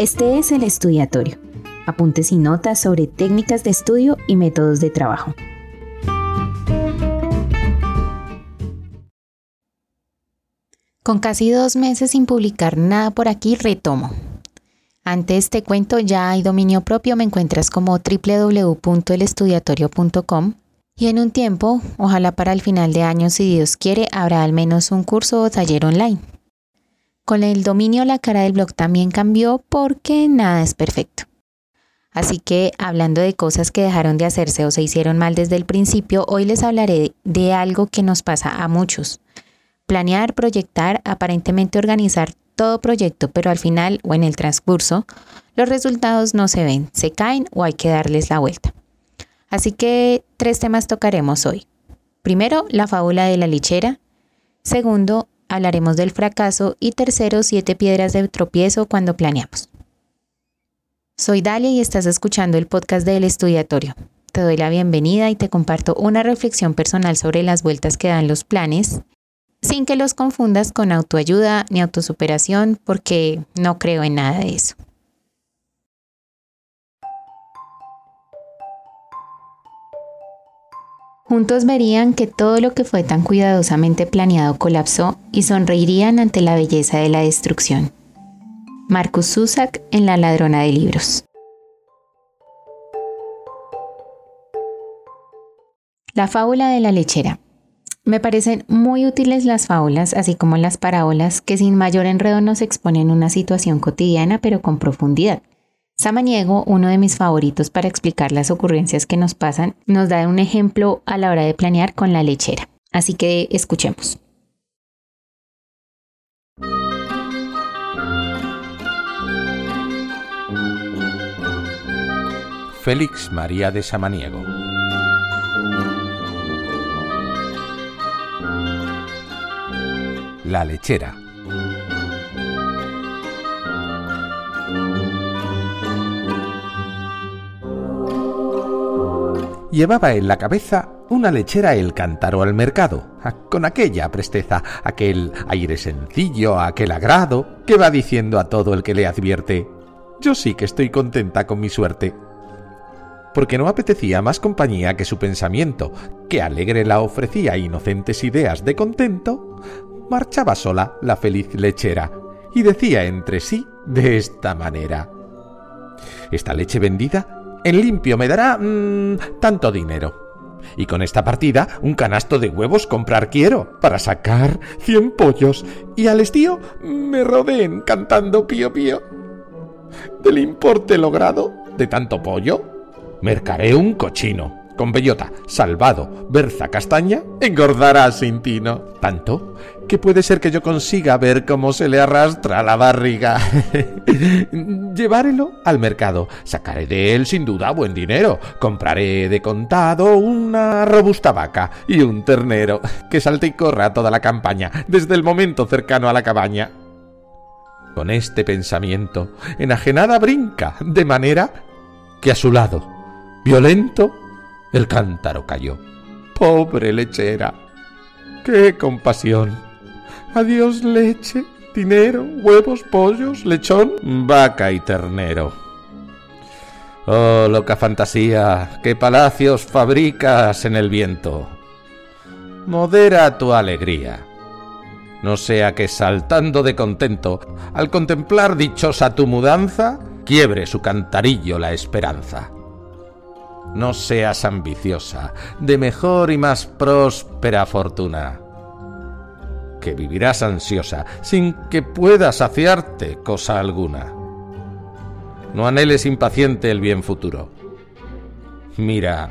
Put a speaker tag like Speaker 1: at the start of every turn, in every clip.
Speaker 1: Este es el estudiatorio. Apuntes y notas sobre técnicas de estudio y métodos de trabajo. Con casi dos meses sin publicar nada por aquí, retomo. Antes te cuento, ya hay dominio propio, me encuentras como www.elestudiatorio.com y en un tiempo, ojalá para el final de año, si Dios quiere, habrá al menos un curso o taller online. Con el dominio la cara del blog también cambió porque nada es perfecto. Así que hablando de cosas que dejaron de hacerse o se hicieron mal desde el principio, hoy les hablaré de algo que nos pasa a muchos. Planear, proyectar, aparentemente organizar todo proyecto, pero al final o en el transcurso, los resultados no se ven, se caen o hay que darles la vuelta. Así que tres temas tocaremos hoy. Primero, la fábula de la lichera. Segundo, hablaremos del fracaso. Y tercero, siete piedras de tropiezo cuando planeamos. Soy Dalia y estás escuchando el podcast del Estudiatorio. Te doy la bienvenida y te comparto una reflexión personal sobre las vueltas que dan los planes sin que los confundas con autoayuda ni autosuperación, porque no creo en nada de eso. Juntos verían que todo lo que fue tan cuidadosamente planeado colapsó y sonreirían ante la belleza de la destrucción. Marcus Zusak en La ladrona de libros. La fábula de la lechera. Me parecen muy útiles las fábulas, así como las parábolas, que sin mayor enredo nos exponen una situación cotidiana pero con profundidad. Samaniego, uno de mis favoritos para explicar las ocurrencias que nos pasan, nos da un ejemplo a la hora de planear con la lechera. Así que escuchemos.
Speaker 2: Félix María de Samaniego La lechera. Llevaba en la cabeza una lechera el cántaro al mercado, con aquella presteza, aquel aire sencillo, aquel agrado, que va diciendo a todo el que le advierte, yo sí que estoy contenta con mi suerte. Porque no apetecía más compañía que su pensamiento, que alegre la ofrecía inocentes ideas de contento, marchaba sola la feliz lechera y decía entre sí de esta manera. Esta leche vendida en limpio me dará mmm, tanto dinero. Y con esta partida un canasto de huevos comprar quiero para sacar cien pollos y al estío me rodeen cantando pío pío. Del importe logrado de tanto pollo, mercaré un cochino con bellota, salvado, berza castaña, engordará sin tino. Tanto que puede ser que yo consiga ver cómo se le arrastra la barriga. Llevárelo al mercado, sacaré de él sin duda buen dinero, compraré de contado una robusta vaca y un ternero, que salte y corra toda la campaña, desde el momento cercano a la cabaña. Con este pensamiento, enajenada brinca, de manera que a su lado, violento, el cántaro cayó. Pobre lechera. ¡Qué compasión! Adiós leche, dinero, huevos, pollos, lechón, vaca y ternero. Oh, loca fantasía, qué palacios fabricas en el viento. Modera tu alegría. No sea que saltando de contento, al contemplar dichosa tu mudanza, quiebre su cantarillo la esperanza. No seas ambiciosa, de mejor y más próspera fortuna, que vivirás ansiosa, sin que puedas saciarte cosa alguna. No anheles impaciente el bien futuro. Mira,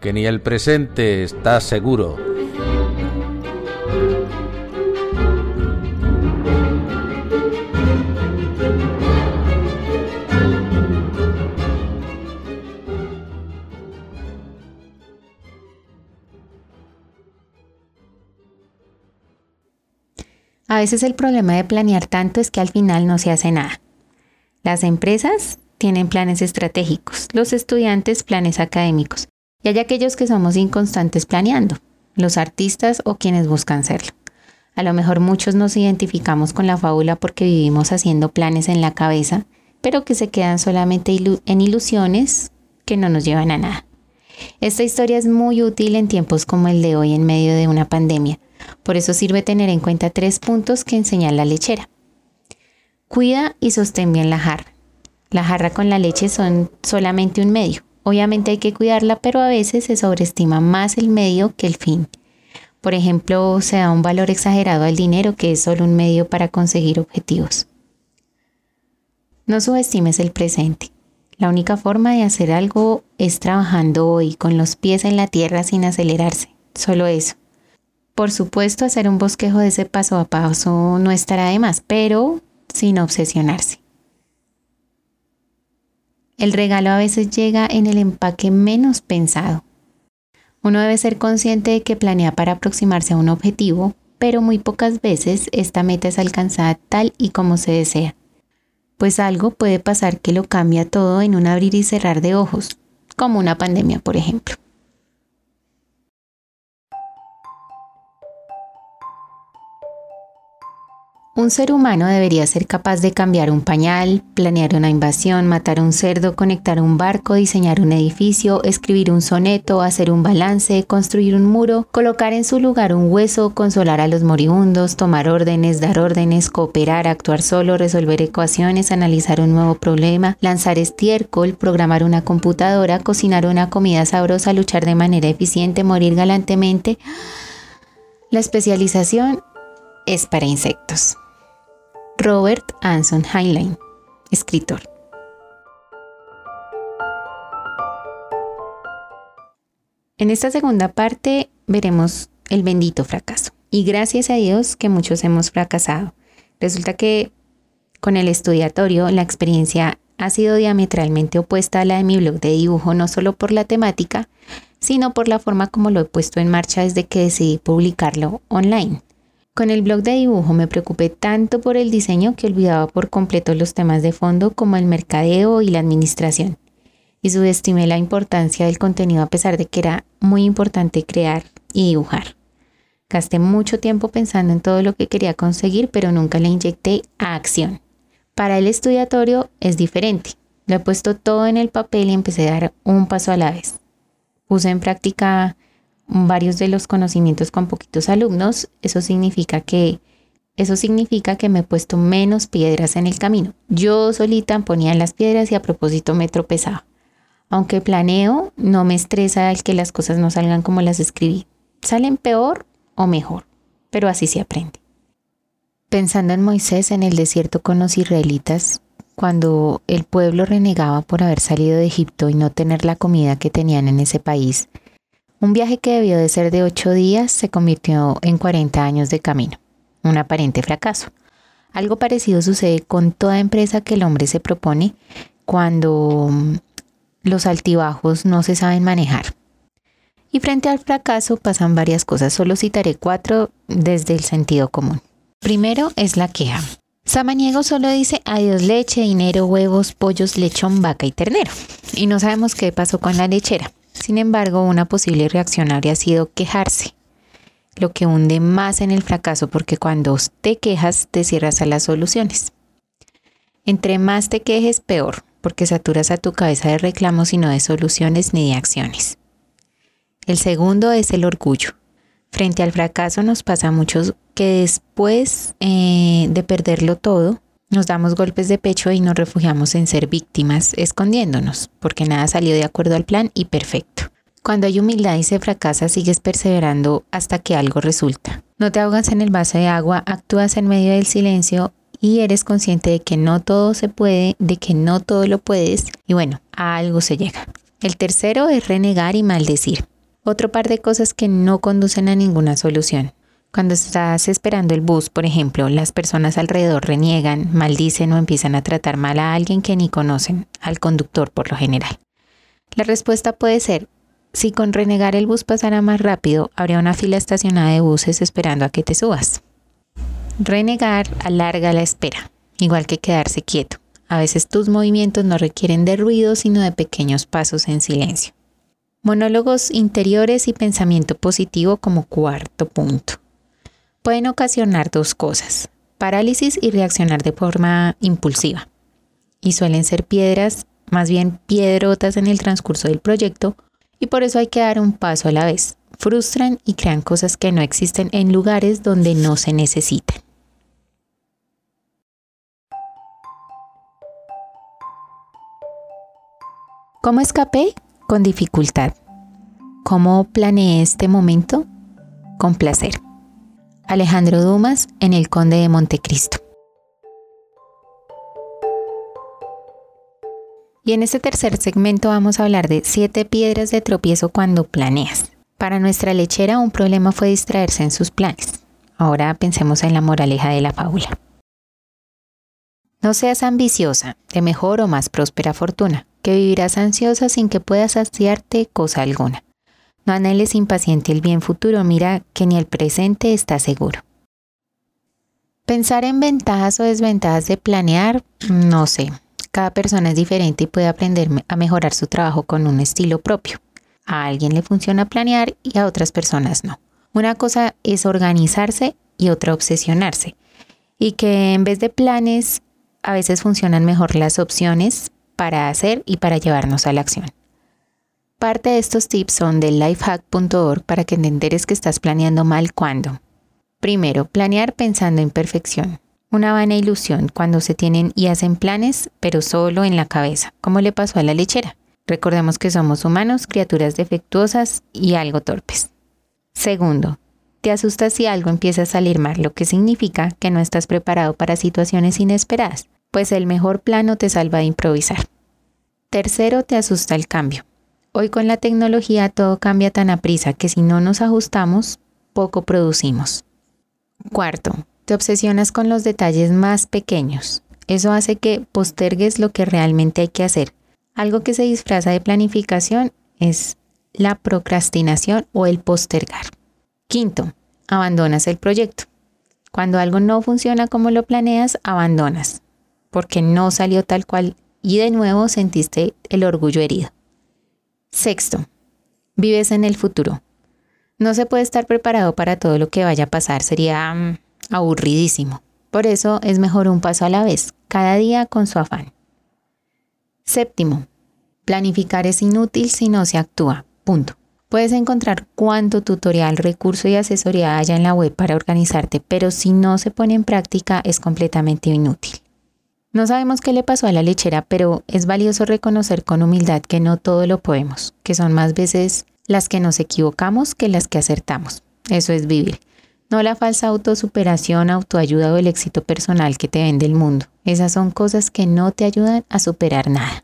Speaker 2: que ni el presente está seguro
Speaker 1: veces el problema de planear tanto es que al final no se hace nada. Las empresas tienen planes estratégicos, los estudiantes planes académicos y hay aquellos que somos inconstantes planeando, los artistas o quienes buscan serlo. A lo mejor muchos nos identificamos con la fábula porque vivimos haciendo planes en la cabeza, pero que se quedan solamente en ilusiones que no nos llevan a nada. Esta historia es muy útil en tiempos como el de hoy en medio de una pandemia. Por eso sirve tener en cuenta tres puntos que enseña la lechera. Cuida y sostén bien la jarra. La jarra con la leche son solamente un medio. Obviamente hay que cuidarla, pero a veces se sobreestima más el medio que el fin. Por ejemplo, se da un valor exagerado al dinero que es solo un medio para conseguir objetivos. No subestimes el presente. La única forma de hacer algo es trabajando hoy, con los pies en la tierra sin acelerarse. Solo eso. Por supuesto, hacer un bosquejo de ese paso a paso no estará de más, pero sin obsesionarse. El regalo a veces llega en el empaque menos pensado. Uno debe ser consciente de que planea para aproximarse a un objetivo, pero muy pocas veces esta meta es alcanzada tal y como se desea pues algo puede pasar que lo cambia todo en un abrir y cerrar de ojos, como una pandemia, por ejemplo. Un ser humano debería ser capaz de cambiar un pañal, planear una invasión, matar un cerdo, conectar un barco, diseñar un edificio, escribir un soneto, hacer un balance, construir un muro, colocar en su lugar un hueso, consolar a los moribundos, tomar órdenes, dar órdenes, cooperar, actuar solo, resolver ecuaciones, analizar un nuevo problema, lanzar estiércol, programar una computadora, cocinar una comida sabrosa, luchar de manera eficiente, morir galantemente. La especialización es para insectos. Robert Anson Heinlein, escritor. En esta segunda parte veremos el bendito fracaso. Y gracias a Dios que muchos hemos fracasado. Resulta que con el estudiatorio la experiencia ha sido diametralmente opuesta a la de mi blog de dibujo, no solo por la temática, sino por la forma como lo he puesto en marcha desde que decidí publicarlo online. Con el blog de dibujo me preocupé tanto por el diseño que olvidaba por completo los temas de fondo como el mercadeo y la administración. Y subestimé la importancia del contenido a pesar de que era muy importante crear y dibujar. Gasté mucho tiempo pensando en todo lo que quería conseguir, pero nunca le inyecté a acción. Para el estudiatorio es diferente. Lo he puesto todo en el papel y empecé a dar un paso a la vez. Puse en práctica varios de los conocimientos con poquitos alumnos, eso significa que eso significa que me he puesto menos piedras en el camino. Yo solita ponía las piedras y a propósito me tropezaba. Aunque planeo, no me estresa el que las cosas no salgan como las escribí. Salen peor o mejor, pero así se aprende. Pensando en Moisés en el desierto con los israelitas, cuando el pueblo renegaba por haber salido de Egipto y no tener la comida que tenían en ese país, un viaje que debió de ser de ocho días se convirtió en 40 años de camino, un aparente fracaso. Algo parecido sucede con toda empresa que el hombre se propone cuando mm, los altibajos no se saben manejar. Y frente al fracaso pasan varias cosas, solo citaré cuatro desde el sentido común. Primero es la queja. Samaniego solo dice adiós leche, dinero, huevos, pollos, lechón, vaca y ternero. Y no sabemos qué pasó con la lechera. Sin embargo, una posible reacción habría sido quejarse, lo que hunde más en el fracaso porque cuando te quejas te cierras a las soluciones. Entre más te quejes, peor, porque saturas a tu cabeza de reclamos y no de soluciones ni de acciones. El segundo es el orgullo. Frente al fracaso nos pasa a muchos que después eh, de perderlo todo, nos damos golpes de pecho y nos refugiamos en ser víctimas, escondiéndonos, porque nada salió de acuerdo al plan y perfecto. Cuando hay humildad y se fracasa, sigues perseverando hasta que algo resulta. No te ahogas en el vaso de agua, actúas en medio del silencio y eres consciente de que no todo se puede, de que no todo lo puedes y bueno, a algo se llega. El tercero es renegar y maldecir. Otro par de cosas que no conducen a ninguna solución. Cuando estás esperando el bus, por ejemplo, las personas alrededor reniegan, maldicen o empiezan a tratar mal a alguien que ni conocen, al conductor por lo general. La respuesta puede ser, si con renegar el bus pasara más rápido, habría una fila estacionada de buses esperando a que te subas. Renegar alarga la espera, igual que quedarse quieto. A veces tus movimientos no requieren de ruido, sino de pequeños pasos en silencio. Monólogos interiores y pensamiento positivo como cuarto punto. Pueden ocasionar dos cosas, parálisis y reaccionar de forma impulsiva. Y suelen ser piedras, más bien piedrotas en el transcurso del proyecto, y por eso hay que dar un paso a la vez. Frustran y crean cosas que no existen en lugares donde no se necesitan. ¿Cómo escapé? Con dificultad. ¿Cómo planeé este momento? Con placer. Alejandro Dumas en El Conde de Montecristo. Y en este tercer segmento vamos a hablar de siete piedras de tropiezo cuando planeas. Para nuestra lechera un problema fue distraerse en sus planes. Ahora pensemos en la moraleja de la fábula. No seas ambiciosa, de mejor o más próspera fortuna, que vivirás ansiosa sin que puedas saciarte cosa alguna. No anheles impaciente el bien futuro, mira que ni el presente está seguro. Pensar en ventajas o desventajas de planear, no sé. Cada persona es diferente y puede aprender a mejorar su trabajo con un estilo propio. A alguien le funciona planear y a otras personas no. Una cosa es organizarse y otra obsesionarse. Y que en vez de planes a veces funcionan mejor las opciones para hacer y para llevarnos a la acción. Parte de estos tips son del lifehack.org para que entenderes que estás planeando mal cuando. Primero, planear pensando en perfección. Una vana ilusión cuando se tienen y hacen planes, pero solo en la cabeza, como le pasó a la lechera. Recordemos que somos humanos, criaturas defectuosas y algo torpes. Segundo, te asustas si algo empieza a salir mal, lo que significa que no estás preparado para situaciones inesperadas pues el mejor plano te salva de improvisar. Tercero, te asusta el cambio. Hoy con la tecnología todo cambia tan a prisa que si no nos ajustamos, poco producimos. Cuarto, te obsesionas con los detalles más pequeños. Eso hace que postergues lo que realmente hay que hacer. Algo que se disfraza de planificación es la procrastinación o el postergar. Quinto, abandonas el proyecto. Cuando algo no funciona como lo planeas, abandonas porque no salió tal cual y de nuevo sentiste el orgullo herido. Sexto, vives en el futuro. No se puede estar preparado para todo lo que vaya a pasar, sería mm, aburridísimo. Por eso es mejor un paso a la vez, cada día con su afán. Séptimo, planificar es inútil si no se actúa. Punto. Puedes encontrar cuánto tutorial, recurso y asesoría haya en la web para organizarte, pero si no se pone en práctica es completamente inútil. No sabemos qué le pasó a la lechera, pero es valioso reconocer con humildad que no todo lo podemos, que son más veces las que nos equivocamos que las que acertamos. Eso es vivir. No la falsa autosuperación, autoayuda o el éxito personal que te vende el mundo. Esas son cosas que no te ayudan a superar nada.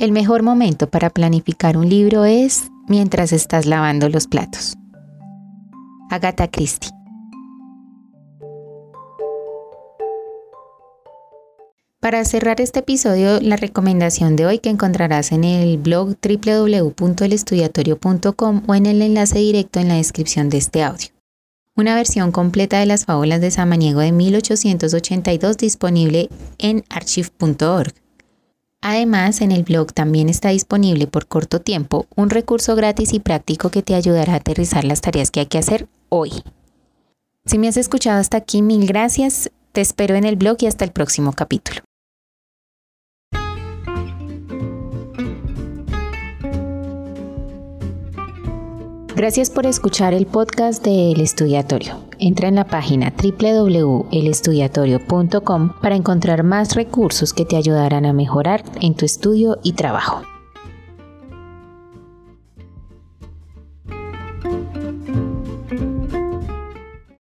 Speaker 1: El mejor momento para planificar un libro es mientras estás lavando los platos. Agatha Christie. Para cerrar este episodio, la recomendación de hoy que encontrarás en el blog www.elestudiatorio.com o en el enlace directo en la descripción de este audio. Una versión completa de las fábulas de Samaniego de 1882 disponible en archive.org. Además, en el blog también está disponible por corto tiempo un recurso gratis y práctico que te ayudará a aterrizar las tareas que hay que hacer hoy. Si me has escuchado hasta aquí, mil gracias. Te espero en el blog y hasta el próximo capítulo. Gracias por escuchar el podcast de El Estudiatorio. Entra en la página www.elestudiatorio.com para encontrar más recursos que te ayudarán a mejorar en tu estudio y trabajo.